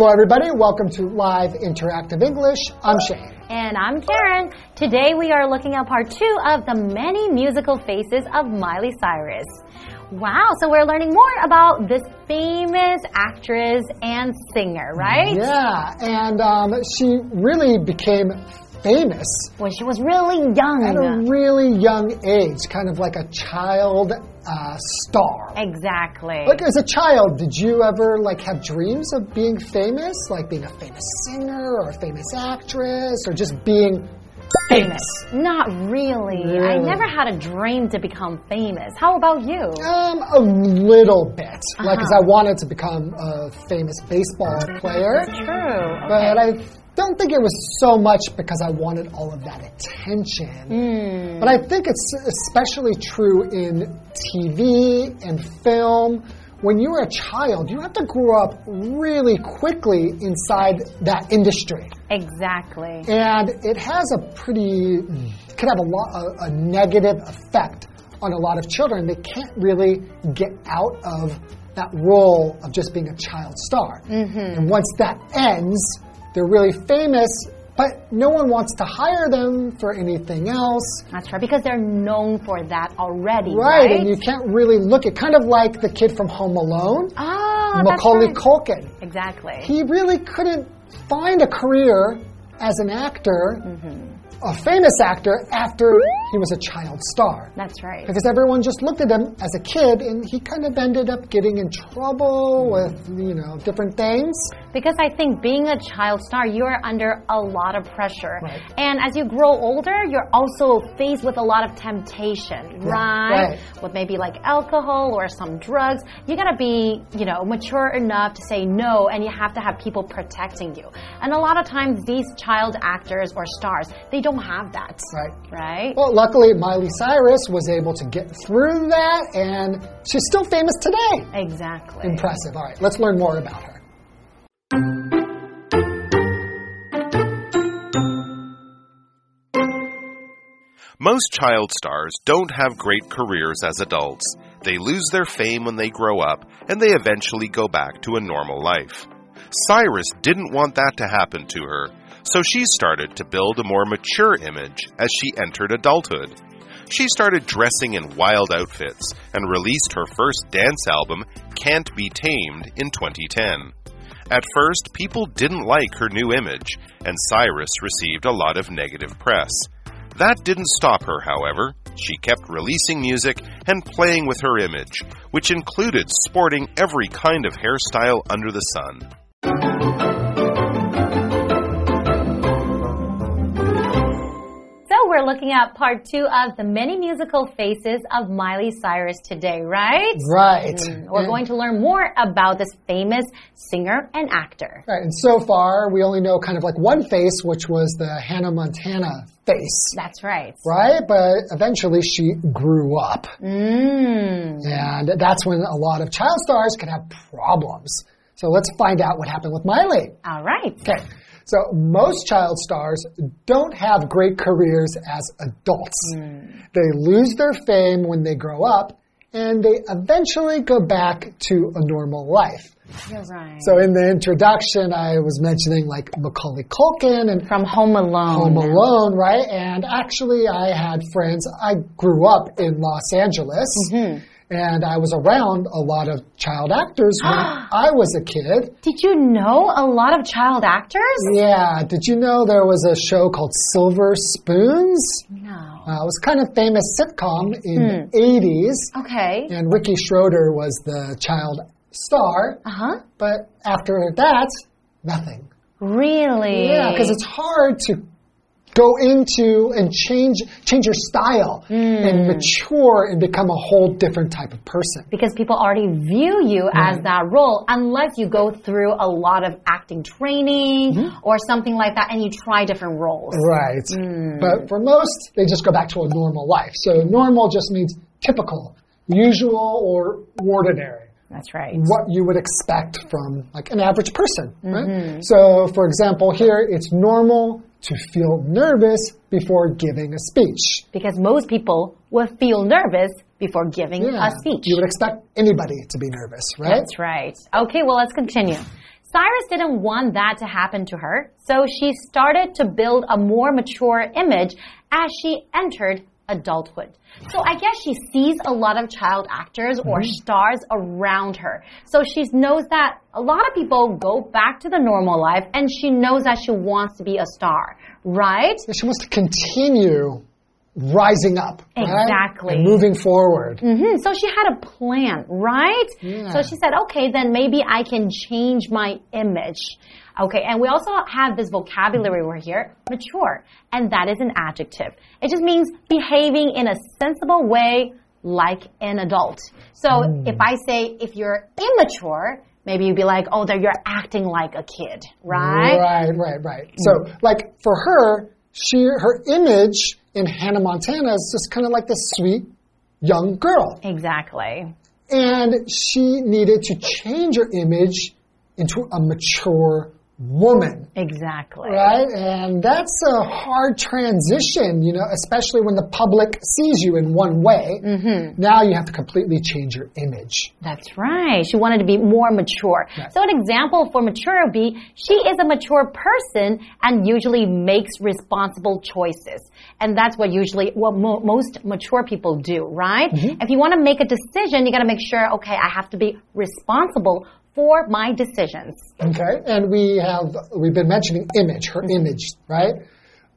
Hello, everybody. Welcome to Live Interactive English. I'm Shane. And I'm Karen. Today we are looking at part two of the many musical faces of Miley Cyrus. Wow, so we're learning more about this famous actress and singer, right? Yeah, and um, she really became famous When she was really young. at a really young age, kind of like a child uh, star. Exactly. Like as a child, did you ever like have dreams of being famous, like being a famous singer or a famous actress, or just being famous? Not really. I never had a dream to become famous. How about you? Um, a little bit. Like, Uh-huh. cause I wanted to become a famous baseball player, True. but. I don't think it was so much because I wanted all of that attention. Hmm. But I think it's especially true in TV and film. When you're a child, you have to grow up really quickly inside that industry. Exactly. And it has a pretty, could have a, lot, a, a negative effect on a lot of children. They can't really get out of that role of just being a child star. And once that ends, they're really famous, but no one wants to hire them for anything else. That's right, because they're known for that already. Right, Right. and you can't really look at kind of like the kid from Home Alone, oh, that's Macaulay right. Culkin. Exactly. he really couldn't find a career as an actor, mm-hmm. A famous actor, after he was a child star. That's right. Because everyone just looked at him as a kid, and he kind of ended up getting in trouble with, you know, different things. Because I think being a child star, you are under a lot of pressure. Right. And as you grow older, you're also faced with a lot of temptation, right? right. With maybe like alcohol or some drugs. You gotta be, you know, mature enough to say no, and you have to have people protecting you. And a lot of times, these child actors or stars, they don't have that. Right. Right? Well, luckily, Miley Cyrus was able to get through that, and she's still famous today. exactly. Impressive. All right, let's learn more about her. Most child stars don't have great careers as adults. They lose their fame when they grow up, and they eventually go back to a normal life. Cyrus didn't want that to happen to her, so she started to build a more mature image as she entered adulthood. She started dressing in wild outfits and released her first dance album, Can't Be Tamed, in 2010. At first, people didn't like her new image, and Cyrus received a lot of negative press. That didn't stop her, however. She kept releasing music and playing with her image, which included sporting every kind of hairstyle under the sun. Looking at part two of the many musical faces of Miley Cyrus today, right? Right. We're going to learn more about this famous singer and actor. Right, and so far we only know kind of like one face, which was the Hannah Montana face, That's right. right? But eventually she grew up. Mm. And that's when a lot of child stars can have problems. So let's find out what happened with Miley. All right. Okay. So most child stars don't have great careers as adults. Hmm. They lose their fame when they grow up and they eventually go back to a normal life. You're right. So in the introduction, I was mentioning like Macaulay Culkin and From Home Alone. Home Alone, right? And actually, I had friends. I grew up in Los Angeles, mm-hmm. And I was around a lot of child actors when I was a kid. Did you know a lot of child actors? Yeah, did you know there was a show called Silver Spoons? No. Uh, it was kind of famous sitcom in the 80s, Okay. and Ricky Schroder was the child star. Uh huh. But after that, nothing. Really? Yeah, because it's hard to go into and change change your style hmm. and mature and become a whole different type of person. because people already view you hmm. as that role unless you go through a lot of acting training hmm. or something like that and you try different roles. Right. But for most, they just go back to a normal life. So normal just means typical, usual, or ordinary. That's right. What you would expect from like an average person, right? Mm-hmm. So, for example, here it's normal to feel nervous before giving a speech. Because most people will feel nervous before giving Yeah. a speech. You would expect anybody to be nervous, right? That's right. Okay, well, let's continue. Cyrus didn't want that to happen to her, so she started to build a more mature image as she entered adulthood. So I guess she sees a lot of child actors or stars around her. So she knows that a lot of people go back to the normal life and she knows that she wants to be a star, right? She wants to continue rising up. Exactly. And moving forward. hmm So she had a plan, right? Yeah. So she said, okay, then maybe I can change my image. Okay, and we also have this vocabulary word here, mature, and that is an adjective. It just means behaving in a sensible way like an adult. So hmm. if I say, if you're immature, maybe you'd be like, oh, that you're acting like a kid, right? Right, right, right. So, like for her, she her image in Hannah Montana is just kind of like this sweet young girl, Exactly. and she needed to change her image into a mature woman. Exactly. Right? And that's a hard transition, you know, especially when the public sees you in one way. Mm-hmm. Now you have to completely change your image. That's right. She wanted to be more mature. Right. So an example for mature would be she is a mature person and usually makes responsible choices. And that's what usually what mo most mature people do, right? If you want to make a decision, you got to make sure, okay, I have to be responsible for my decisions. Okay? And we have, we've been mentioning image, her image, right?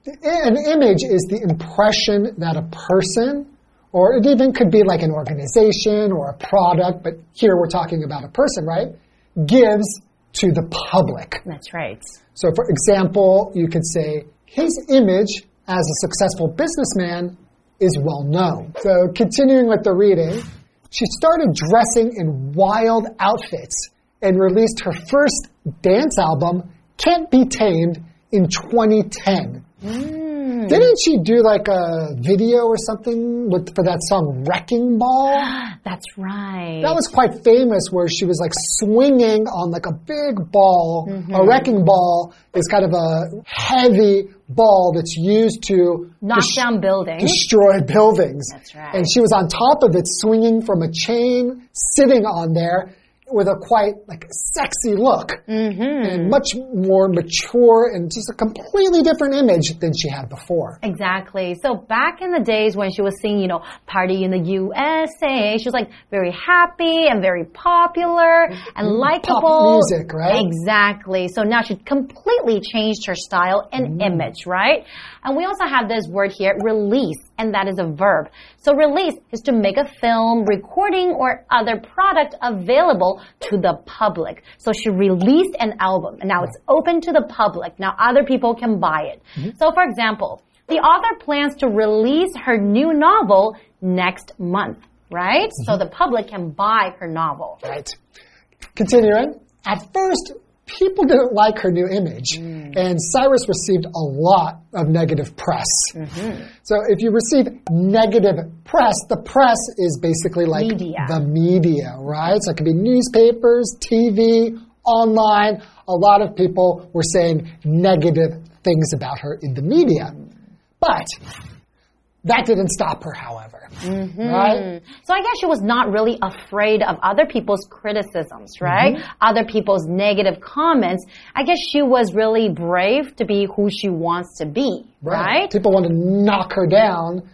An image is the impression that a person, or it even could be like an organization or a product, but here we're talking about a person, right? Gives to the public. That's right. So, for example, you could say his image as a successful businessman is well known. So, continuing with the reading, she started dressing in wild outfits and released her first dance album, Can't Be Tamed, in 2010. Mm. Didn't she do like a video or something with, for that song Wrecking Ball? That's right. That was quite famous where she was like swinging on like a big ball. A mm-hmm. wrecking ball is kind of a heavy ball that's used to Knock down buildings. destroy buildings. That's right. And she was on top of it swinging from a chain, sitting on there with a quite like sexy look Mm-hmm. and much more mature and just a completely different image than she had before. Exactly. So back in the days when she was singing, you know, Party in the USA, she was like very happy and very popular and likable. Pop music, right? Exactly. So now she completely changed her style and image, right? And we also have this word here, release, and that is a verb. So release is to make a film, recording, or other product available to the public. So she released an album, and now it's open to the public. Now other people can buy it. Mm-hmm. So for example, the author plans to release her new novel next month, right? So mm-hmm. the public can buy her novel. Right. Continuing. At first, people didn't like her new image, mm. and Cyrus received a lot of negative press. Mm-hmm. So, if you receive negative press, the press is basically like Media. the media, right? So, it could be newspapers, TV, online. A lot of people were saying negative things about her in the media. But that didn't stop her, however. Right? So I guess she was not really afraid of other people's criticisms, right? Mm-hmm. Other people's negative comments. I guess she was really brave to be who she wants to be, right? People want to knock her down,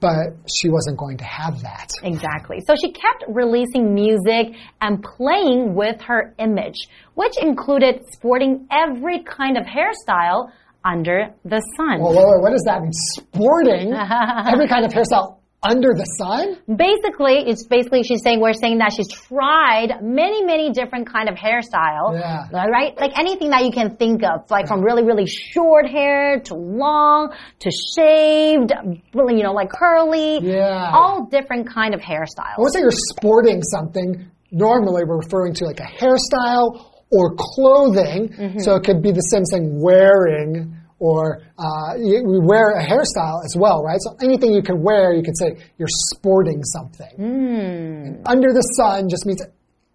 but she wasn't going to have that. Exactly. So she kept releasing music and playing with her image, which included sporting every kind of hairstyle under the sun. Well, wait, wait, what does that mean? Sporting every kind of hairstyle under the sun? Basically, it's basically she's saying we're saying that she's tried many, many different kind of hairstyle. Yeah. Right? Like anything that you can think of, like from really, really short hair to long to shaved, really, you know, like curly. Yeah. All different kind of hairstyles. I would say you're sporting something. Normally, we're referring to like a hairstyle or clothing. Mm-hmm. So it could be the same thing wearing or uh, you, we wear a hairstyle as well, right? So anything you can wear, you could say you're sporting something. And under the sun just means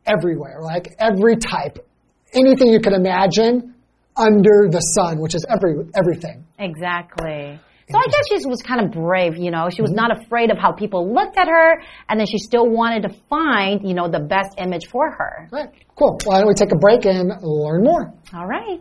everywhere, like every type. Anything you can imagine under the sun, which is every everything. Exactly. So I guess she was kind of brave, you know. She was not afraid of how people looked at her, and then she still wanted to find, you know, the best image for her. Right. Cool. Why don't we take a break and learn more? All right.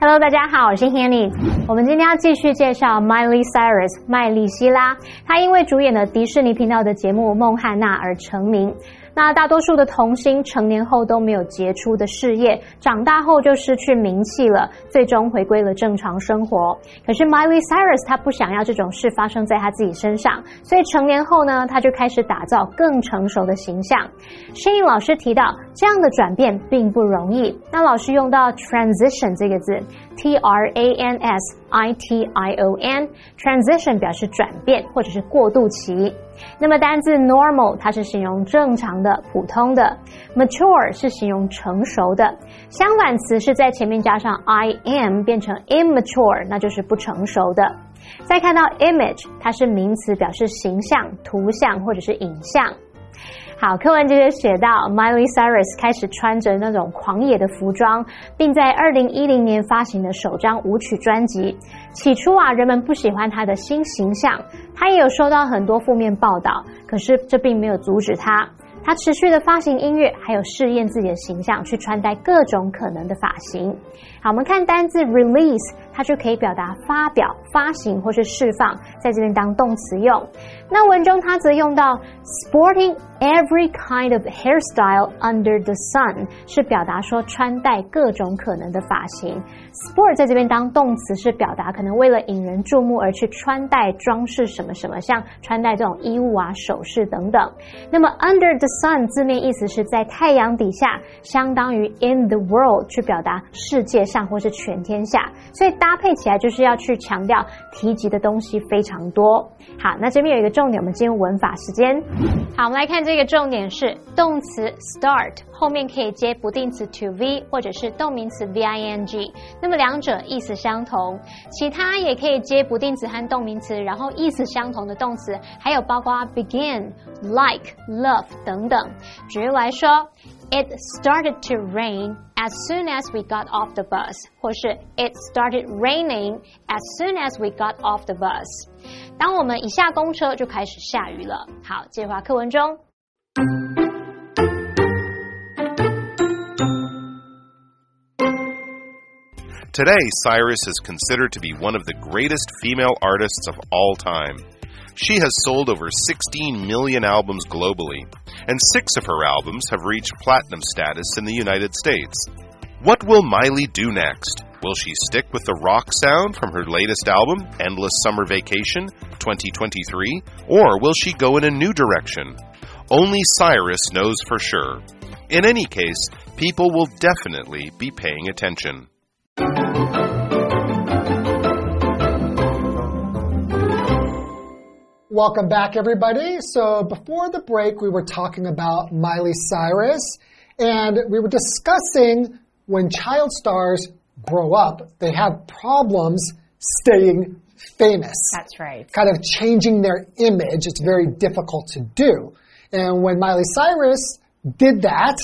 Hello，大家好，我是 Hanny。我们今天要继续介绍 Miley Cyrus 麦莉希拉。她因为主演了迪士尼频道的节目《孟汉娜》而成名。 那大多数的童星成年后都没有杰出的事业，长大后就失去名气了，最终回归了正常生活。可是 Miley Cyrus 她不想要这种事发生在她自己身上，所以成年后呢，她就开始打造更成熟的形象。声音老师提到，这样的转变并不容易。那老师用到 transition 这个字，T R A N S I T I O N，transition 表示转变或者是过渡期。那么单字 normal 它是形容正常的、普通的，mature 是形容成熟的，相反词是在前面加上 I am 变成 immature，那就是不成熟的。再看到 image，它是名词，表示形象、图像或者是影像。好，课文接着写到，Miley Cyrus 开始穿着那种狂野的服装，并在二零一零年发行的首张舞曲专辑。起初啊，人们不喜欢她的新形象，她也有收到很多负面报道，可是这并没有阻止她。她持续的发行音乐，还有试验自己的形象，去穿戴各种可能的发型。好，我们看单字 release，它就可以表达发表、发行或是释放，在这边当动词用。那文中它则用到 sporting every kind of hairstyle under the sun，是表达说穿戴各种可能的发型。sport 在这边当动词是表达可能为了引人注目而去穿戴装饰什么什么，像穿戴这种衣物啊、首饰等等。那么 under the sun 字面意思是在太阳底下，相当于 in the world 去表达世界上或是全天下，所以搭配起来就是要去强调提及的东西非常多。好，那这边有一个重点，我们进入文法时间。好，我们来看这个重点是动词 start 后面可以接不定词 to v 或者是动名词 v i n g，那么两者意思相同。其他也可以接不定词和动名词，然后意思相同的动词，还有包括 begin、like、love 等等。举例来说 ，It started to rain as soon as we got off the bus，或是 It started raining as soon as we got off the bus。当我们一下公车就开始下雨了。好，接话课文中。Today, Cyrus is considered to be one of the greatest female artists of all time. She has sold over 16 million albums globally, and six of her albums have reached platinum status in the United States. What will Miley do next? Will she stick with the rock sound from her latest album, Endless Summer Vacation 2023, or will she go in a new direction? Only Cyrus knows for sure. In any case, people will definitely be paying attention. Welcome back, everybody. So, before the break, we were talking about Miley Cyrus, and we were discussing when child stars grow up, they have problems staying famous. That's right. Kind of changing their image. It's very difficult to do. And when Miley Cyrus did that,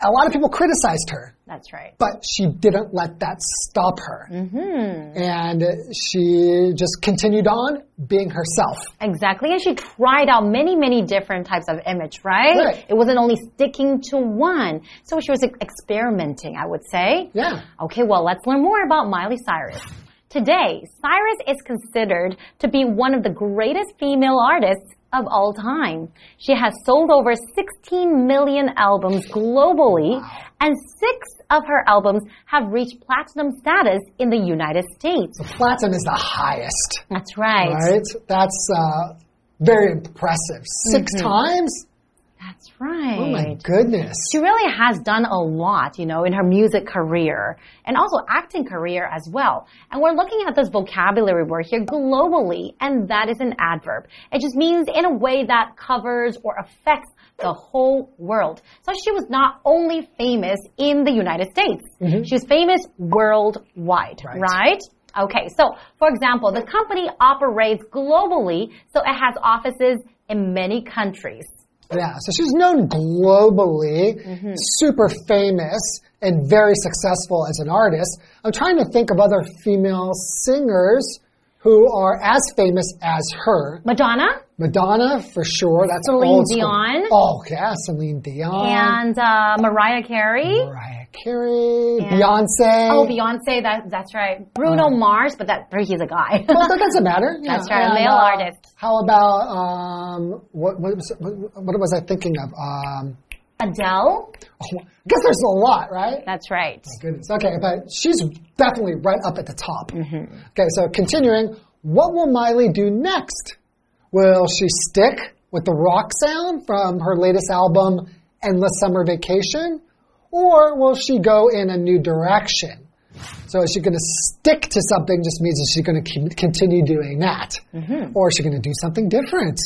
a lot of people criticized her. That's right. But she didn't let that stop her. Mm -hmm. And she just continued on being herself. Exactly. And she tried out many, many different types of image, right? Right. It wasn't only sticking to one. So she was experimenting, I would say. Yeah. Okay, well, let's learn more about Miley Cyrus. Today, Cyrus is considered to be one of the greatest female artists of all time. She has sold over 16 million albums globally, and six of her albums have reached platinum status in the United States. Platinum is the highest. That's right. Right? That's uh, very impressive. 6 Mm-hmm. times? That's right. Oh my goodness. She really has done a lot, you know, in her music career and also acting career as well. And we're looking at this vocabulary word here globally, and that is an adverb. It just means in a way that covers or affects the whole world. So she was not only famous in the United States, mm-hmm. she was famous worldwide, Right. right? Okay, so for example, the company operates globally, so it has offices in many countries. Yeah, so she's known globally, super famous, and very successful as an artist. I'm trying to think of other female singers who are as famous as her. Madonna Madonna, for sure. That's Celine old school. Dion. Oh, yeah, Celine Dion. and uh, Mariah Carey. Mariah Carey, And- Beyonce. Oh, Beyonce. That that's right. Bruno Mars, but that he's a guy. well, that doesn't matter. Yeah, That's right, and, male uh, artist. How about um, what, what, was, what, was I thinking of? Um, Adele. oh, I guess there's a lot, right? That's right. Goodness. Okay, but she's definitely right up at the top. Mm-hmm. Okay, so continuing, what will Miley do next? Will she stick with the rock sound from her latest album, Endless Summer Vacation? Or will she go in a new direction? So is she going to stick to something just means that she's going to continue doing that? Mm-hmm. Or is she going to do something different?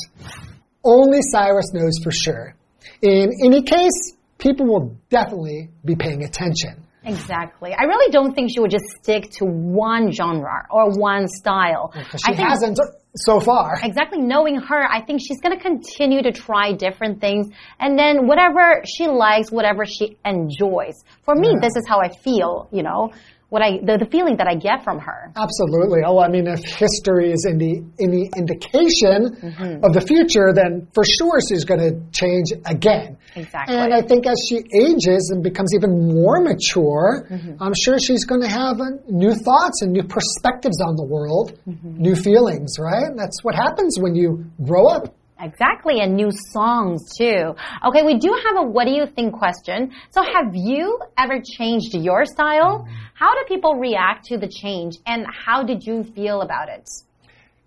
Only Cyrus knows for sure. In any case, people will definitely be paying attention. Exactly. I really don't think she would just stick to one genre or one style. Because I she think hasn't so far. exactly knowing her, I think she's going to continue to try different things and then whatever she likes, whatever she enjoys. For me, this is how I feel, you know, what I the, the feeling that I get from her. Absolutely. Oh, I mean, if history is any any indication Mm-hmm. of the future, then for sure she's going to change again. Exactly. And I think as she ages and becomes even more mature, Mm-hmm. I'm sure she's going to have uh, new thoughts and new perspectives on the world, Mm-hmm. new feelings. Right? That's what happens when you grow up. Exactly, and new songs too. Okay, we do have a what do you think question. So, have you ever changed your style? How do people react to the change, and how did you feel about it?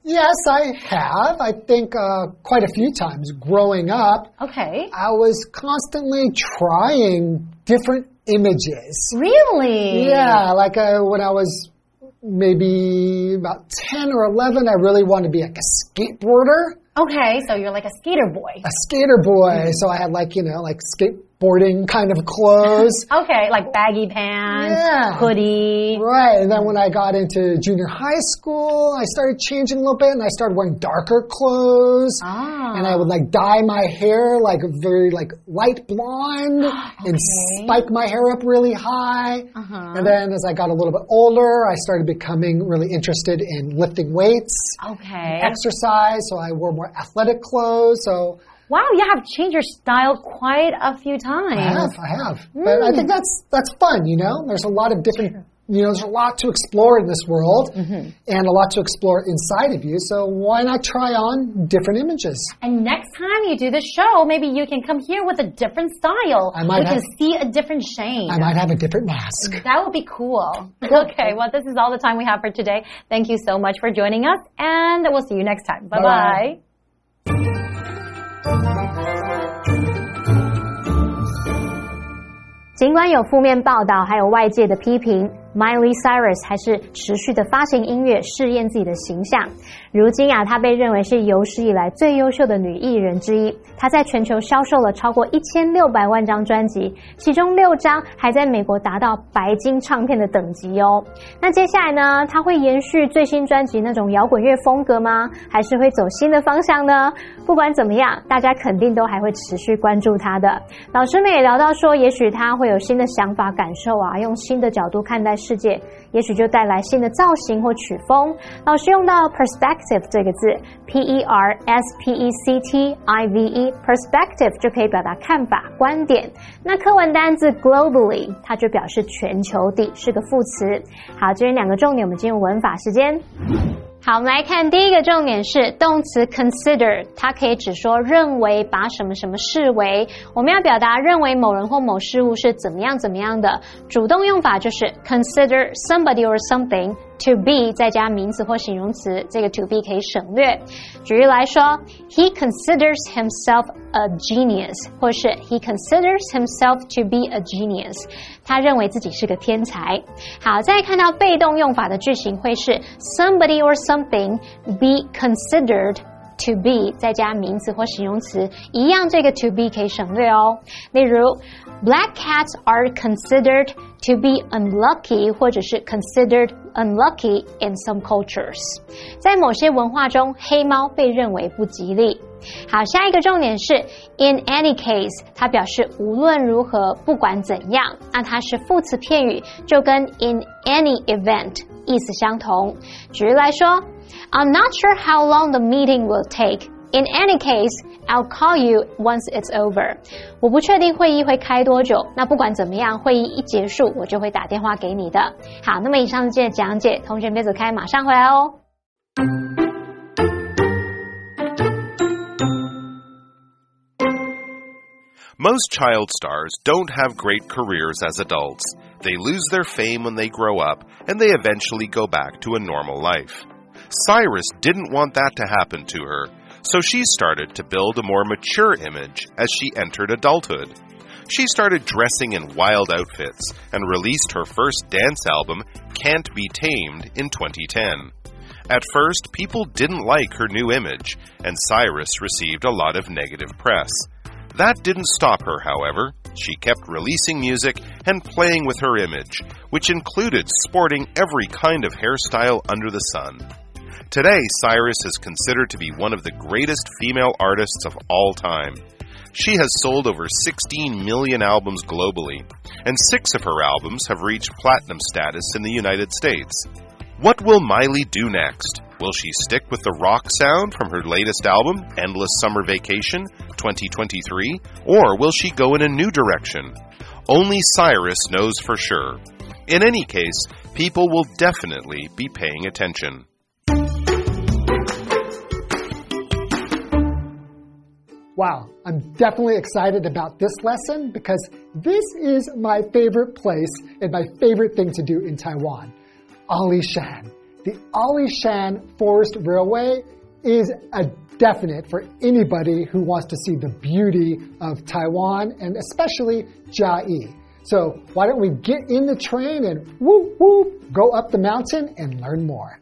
Yes, I have. I think uh, quite a few times growing up. Okay. I was constantly trying different images. Really? Yeah, like uh, when I was maybe about 10 or 11, I really wanted to be like a skateboarder, Okay, so you're like a skater boy. a skater boy. So I had like, you know, like skateboarding kind of clothes. Okay, like baggy pants, Yeah. hoodie. Right, and then when I got into junior high school, I started changing a little bit and I started wearing darker clothes. Ah. And I would like dye my hair like very like light blonde and spike my hair up really high. Uh-huh. And then as I got a little bit older, I started becoming really interested in lifting weights, Okay. exercise. So I wore more athletic clothes. So Wow, you have changed your style quite a few times. I have, I have. But I think hmm. that's that's fun. You know, there's a lot of different. You know, there's a lot to explore in this world, mm-hmm. and a lot to explore inside of you. So why not try on different images? And next time you do the show, maybe you can come here with a different style. I might we can see a different shade. I might have a different mask. That would be cool. Okay, well, this is all the time we have for today. Thank you so much for joining us, and we'll see you next time. Bye-bye. bye. 尽管有负面报道，还有外界的批评，Miley Cyrus 还是持续的发行音乐，试验自己的形象。如今啊，她被认为是有史以来最优秀的女艺人之一。她在全球销售了超过一千六百万张专辑，其中六张还在美国达到白金唱片的等级哦。那接下来呢，她会延续最新专辑那种摇滚乐风格吗？还是会走新的方向呢？不管怎么样，大家肯定都还会持续关注她的。老师们也聊到说，也许她会有新的想法、感受啊，用新的角度看待世界，也许就带来新的造型或曲风。老师用到 perspective 这个字，p e r s p e c t i v e，perspective 就可以表达看法、观点。那课文单字 globally，它就表示全球地，是个副词。好，这边两个重点，我们进入文法时间。好，我们来看第一个重点是动词 consider，它可以指说认为，把什么什么视为。我们要表达认为某人或某事物是怎么样怎么样的，主动用法就是 consider somebody or something to be 再加名词或形容词，这个 to be 可以省略。举例来说，He considers himself a genius，或是 He considers himself to be a genius，他认为自己是个天才。好，再看到被动用法的句型会是 somebody or something be considered to be 再加名词或形容词，一样这个 to be 可以省略哦。例如，black cats are considered to be unlucky，或者是 considered unlucky in some cultures，在某些文化中，黑猫被认为不吉利。好，下一个重点是 in any case，它表示无论如何，不管怎样，那它是副词片语，就跟 in any event 意思相同。举例来说 ，I'm not sure how long the meeting will take. In any case, I'll call you once it's over. 我不确定会议会开多久，那不管怎么样，会议一结束，我就会打电话给你的。好，那么以上是今天的讲解，同学别走开，马上回来哦。Most child stars don't have great careers as adults. They lose their fame when they grow up, and they eventually go back to a normal life. Cyrus didn't want that to happen to her, so she started to build a more mature image as she entered adulthood. She started dressing in wild outfits and released her first dance album, Can't Be Tamed, in 2010. At first, people didn't like her new image, and Cyrus received a lot of negative press. That didn't stop her, however. She kept releasing music and playing with her image, which included sporting every kind of hairstyle under the sun. Today, Cyrus is considered to be one of the greatest female artists of all time. She has sold over 16 million albums globally, and six of her albums have reached platinum status in the United States. What will Miley do next? Will she stick with the rock sound from her latest album, Endless Summer Vacation 2023, or will she go in a new direction? Only Cyrus knows for sure. In any case, people will definitely be paying attention. Wow, I'm definitely excited about this lesson because this is my favorite place and my favorite thing to do in Taiwan. Alishan. The Alishan Forest Railway is a definite for anybody who wants to see the beauty of Taiwan and especially Chiayi. So why don't we get in the train and whoop whoop go up the mountain and learn more.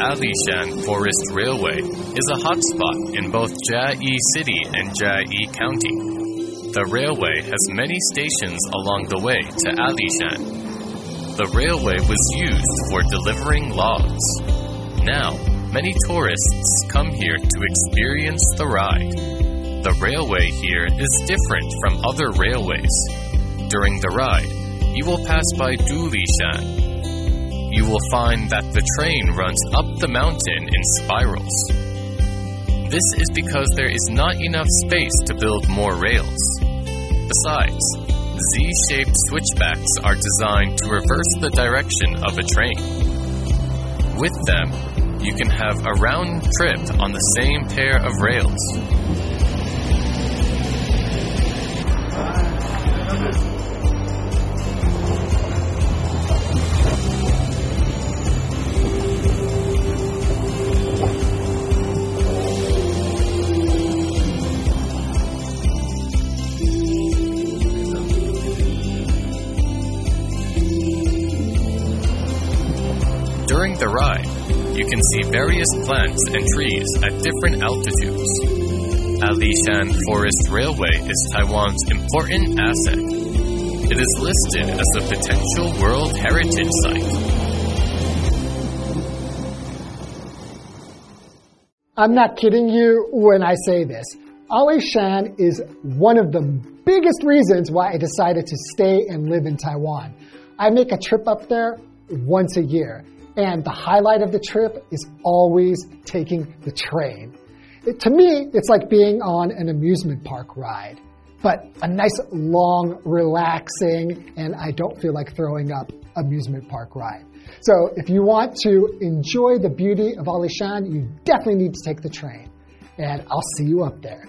Alishan Forest Railway is a hotspot in both Chiayi City and Chiayi County. The railway has many stations along the way to Alishan. The railway was used for delivering logs. Now, many tourists come here to experience the ride. The railway here is different from other railways. During the ride, you will pass by Dulishan, you will find that the train runs up the mountain in spirals. This is because there is not enough space to build more rails. Besides, Z shaped switchbacks are designed to reverse the direction of a train. With them, you can have a round trip on the same pair of rails. The ride, you can see various plants and trees at different altitudes. Alishan Forest Railway is Taiwan's important asset. It is listed as a potential World Heritage Site. I'm not kidding you when I say this. Alishan is one of the biggest reasons why I decided to stay and live in Taiwan. I make a trip up there once a year, and the highlight of the trip is always taking the train. It, to me, it's like being on an amusement park ride, but a nice, long, relaxing, and I don't feel like throwing up amusement park ride. So if you want to enjoy the beauty of Alishan, you definitely need to take the train. And I'll see you up there.